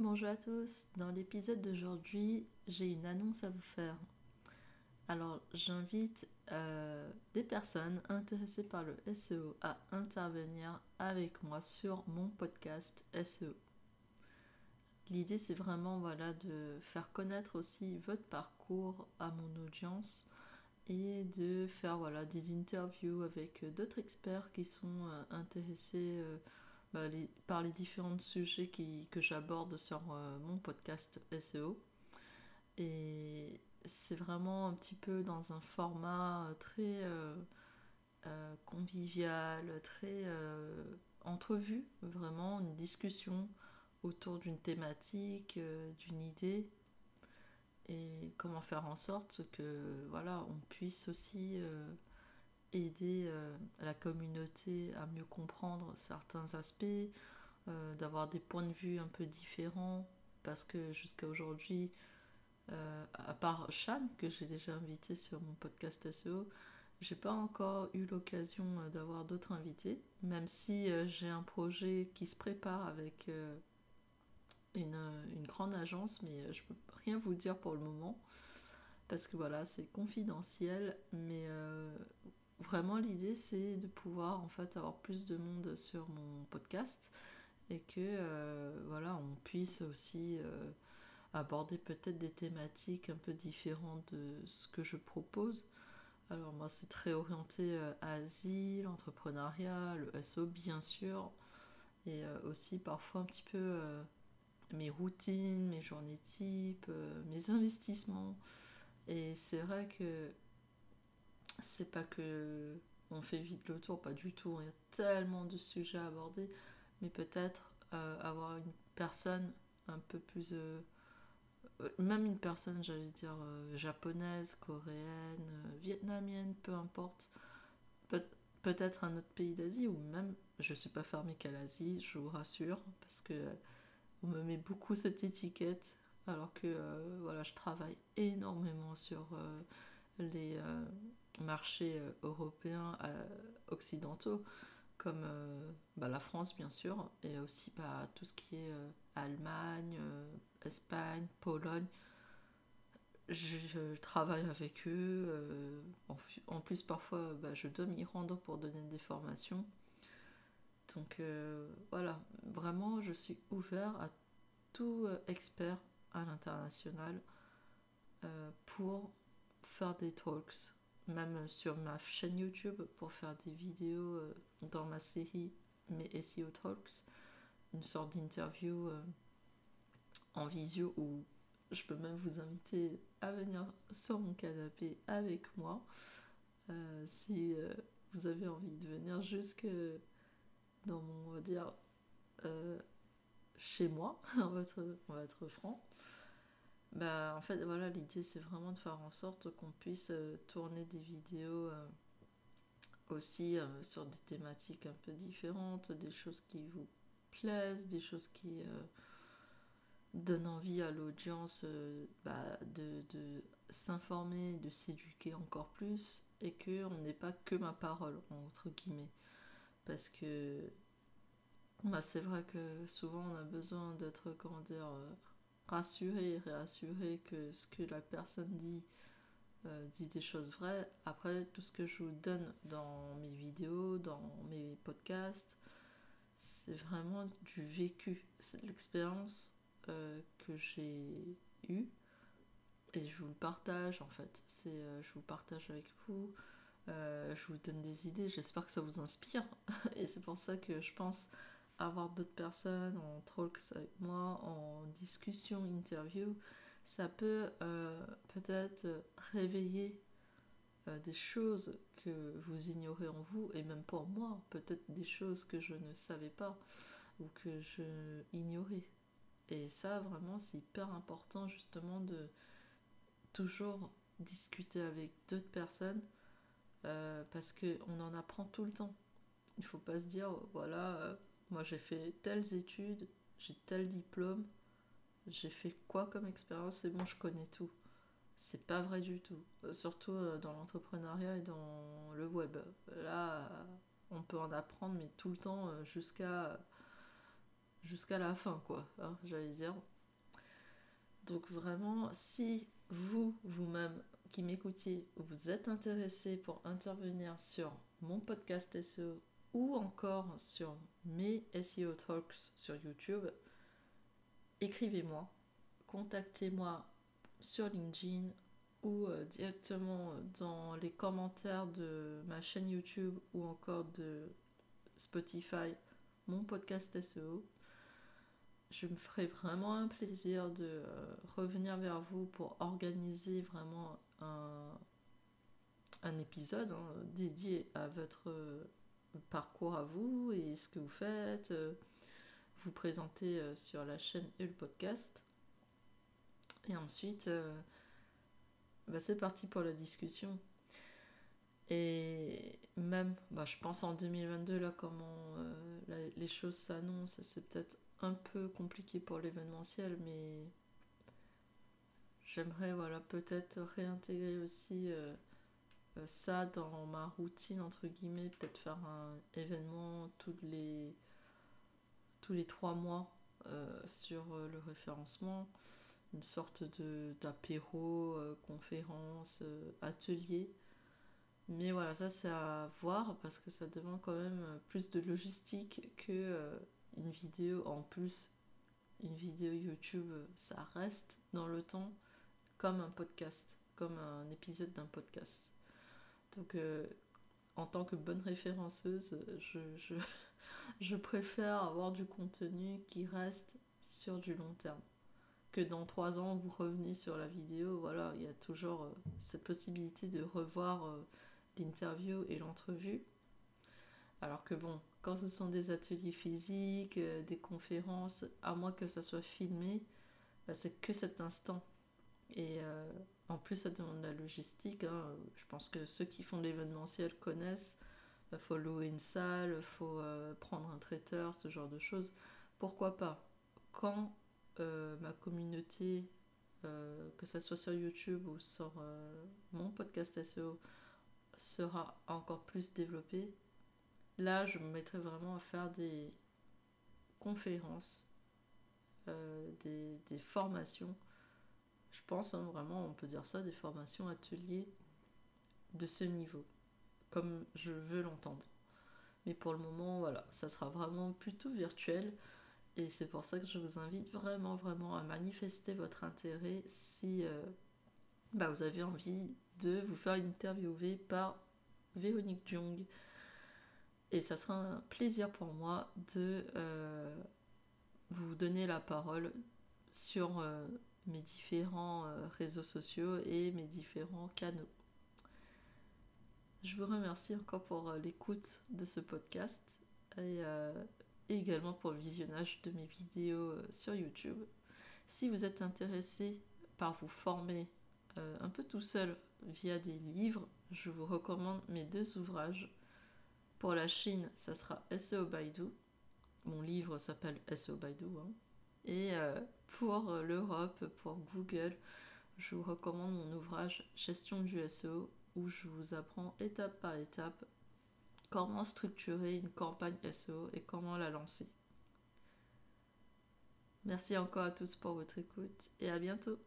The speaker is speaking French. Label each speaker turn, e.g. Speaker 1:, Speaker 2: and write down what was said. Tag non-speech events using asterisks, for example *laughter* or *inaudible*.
Speaker 1: Bonjour à tous, dans l'épisode d'aujourd'hui, j'ai une annonce à vous faire. Alors, j'invite euh, des personnes intéressées par le SEO à intervenir avec moi sur mon podcast SEO. L'idée, c'est vraiment voilà, de faire connaître aussi votre parcours à mon audience et de faire voilà, des interviews avec d'autres experts qui sont euh, intéressés euh, bah, par les différents sujets que j'aborde sur mon podcast SEO. Et c'est vraiment un petit peu dans un format euh, très euh, euh, convivial, très entrevue, vraiment une discussion autour d'une thématique, d'une idée et comment faire en sorte que voilà on puisse aussi aider la communauté à mieux comprendre certains aspects, d'avoir des points de vue un peu différents. Parce que jusqu'à aujourd'hui euh, à part Shan, que j'ai déjà invité sur mon podcast SEO, j'ai pas encore eu l'occasion euh, d'avoir d'autres invités, même si euh, j'ai un projet qui se prépare avec une, une, grande agence, mais je peux rien vous dire pour le moment, parce que voilà, c'est confidentiel, mais vraiment l'idée c'est de pouvoir en fait avoir plus de monde sur mon podcast et que voilà, on puisse aussi aborder peut-être des thématiques un peu différentes de ce que je propose. Alors moi c'est très orienté euh, asile, entrepreneuriat, le SO bien sûr, et euh, aussi parfois un petit peu euh, mes routines, mes journées types, mes investissements. Et c'est vrai que c'est pas que on fait vite le tour, pas du tout. Il y a tellement de sujets à aborder, mais peut-être avoir une personne un peu plus euh, même une personne, j'allais dire, euh, japonaise, coréenne, euh, vietnamienne, peu importe, Peut- être un autre pays d'Asie, ou même, je suis pas fermée qu'à l'Asie, je vous rassure, parce que on me met beaucoup cette étiquette, alors que voilà, je travaille énormément sur les marchés européens occidentaux, comme bah, la France bien sûr, et aussi bah, tout ce qui est Allemagne, Espagne, Pologne. Je, travaille avec eux. Euh, en, plus, parfois, bah, je dois m'y rendre pour donner des formations. Donc euh, voilà, vraiment, je suis ouvert à tout euh, expert à l'international pour faire des talks, même sur ma chaîne YouTube pour faire des vidéos dans ma série Mes SEO Talks, une sorte d'interview en visio ou je peux même vous inviter à venir sur mon canapé avec moi euh, si euh, vous avez envie de venir jusque dans mon, on va dire, euh, chez moi, *laughs* on, va être, on va être franc. Bah, en fait, voilà, l'idée c'est vraiment de faire en sorte qu'on puisse tourner des vidéos aussi sur des thématiques un peu différentes, des choses qui vous plaisent, des choses qui donne envie à l'audience euh, bah, de, de s'informer, de s'éduquer encore plus et qu'on n'ait pas que ma parole, entre guillemets. Parce que bah, c'est vrai que souvent on a besoin d'être, comment dire, rassuré et réassuré que ce que la personne dit euh, dit des choses vraies. Après, tout ce que je vous donne dans mes vidéos, dans mes podcasts, c'est vraiment du vécu, c'est l'expérience euh, que j'ai eu et je vous le partage en fait. Euh, je vous partage avec vous, je vous donne des idées, j'espère que ça vous inspire *laughs* et c'est pour ça que je pense avoir d'autres personnes en talks avec moi, en discussion, interview, ça peut peut-être réveiller des choses que vous ignorez en vous et même pour moi, peut-être des choses que je ne savais pas ou que je ignorais. Et ça, vraiment, c'est hyper important justement de toujours discuter avec d'autres personnes euh, parce qu'on en apprend tout le temps. Il faut pas se dire, voilà, euh, moi j'ai fait telles études, j'ai tel diplôme, j'ai fait quoi comme expérience, c'est bon, je connais tout. C'est pas vrai du tout. Euh, surtout dans l'entrepreneuriat et dans le web. Là, on peut en apprendre, mais tout le temps jusqu'à jusqu'à la fin, quoi, hein, j'allais dire. Donc vraiment, si vous, vous-même, qui m'écoutiez, vous êtes intéressé pour intervenir sur mon podcast SEO ou encore sur mes SEO Talks sur YouTube, écrivez-moi, contactez-moi sur LinkedIn ou euh, directement dans les commentaires de ma chaîne YouTube ou encore de Spotify, mon podcast SEO. Je me ferai vraiment un plaisir de euh, revenir vers vous pour organiser vraiment un, un épisode hein, dédié à votre parcours à vous et ce que vous faites, euh, vous présenter sur la chaîne et le podcast. Et ensuite, bah, c'est parti pour la discussion. Et même, bah, je pense en 2022, là, comment euh, les choses s'annoncent, c'est peut-être un peu compliqué pour l'événementiel, mais j'aimerais, voilà, peut-être réintégrer aussi euh, euh, ça dans ma routine, entre guillemets, peut-être faire un événement tous les, tous les trois mois sur le référencement une sorte de d'apéro, euh, conférence, euh, atelier. Mais voilà, ça c'est à voir parce que ça demande quand même euh, plus de logistique que une vidéo. En plus, une vidéo YouTube, ça reste dans le temps comme un podcast, comme un épisode d'un podcast. Donc, en tant que bonne référenceuse, je, *laughs* je, préfère avoir du contenu qui reste sur du long terme que dans trois ans vous revenez sur la vidéo, voilà, il y a toujours euh, cette possibilité de revoir euh, l'interview et l'entrevue. Alors que bon, quand ce sont des ateliers physiques, euh, des conférences, à moins que ça soit filmé, bah, c'est que cet instant. Et en plus, ça demande la logistique. Hein. Je pense que ceux qui font l'événementiel connaissent. Il bah, faut louer une salle, il faut prendre un traiteur, ce genre de choses. Pourquoi pas? Quand euh, ma communauté, euh, que ce soit sur YouTube ou sur euh, mon podcast SEO, sera encore plus développée, là je me mettrai vraiment à faire des conférences, des, formations. Je pense hein, vraiment, on peut dire ça, des formations, ateliers de ce niveau, comme je veux l'entendre. Mais pour le moment, voilà, ça sera vraiment plutôt virtuel. Et c'est pour ça que je vous invite vraiment, vraiment à manifester votre intérêt si euh, bah, vous avez envie de vous faire interviewer par Véronique Jung. Et ça sera un plaisir pour moi de euh, vous donner la parole sur euh, mes différents réseaux sociaux et mes différents canaux. Je vous remercie encore pour l'écoute de ce podcast et et également pour le visionnage de mes vidéos euh, sur YouTube. Si vous êtes intéressé par vous former euh, un peu tout seul via des livres, je vous recommande mes deux ouvrages. Pour la Chine, ça sera SEO Baidu. Mon livre s'appelle SEO Baidu. Hein. Et euh, pour l'Europe, pour Google, je vous recommande mon ouvrage Gestion du SEO où je vous apprends étape par étape comment structurer une campagne SEO et comment la lancer. Merci encore à tous pour votre écoute et à bientôt.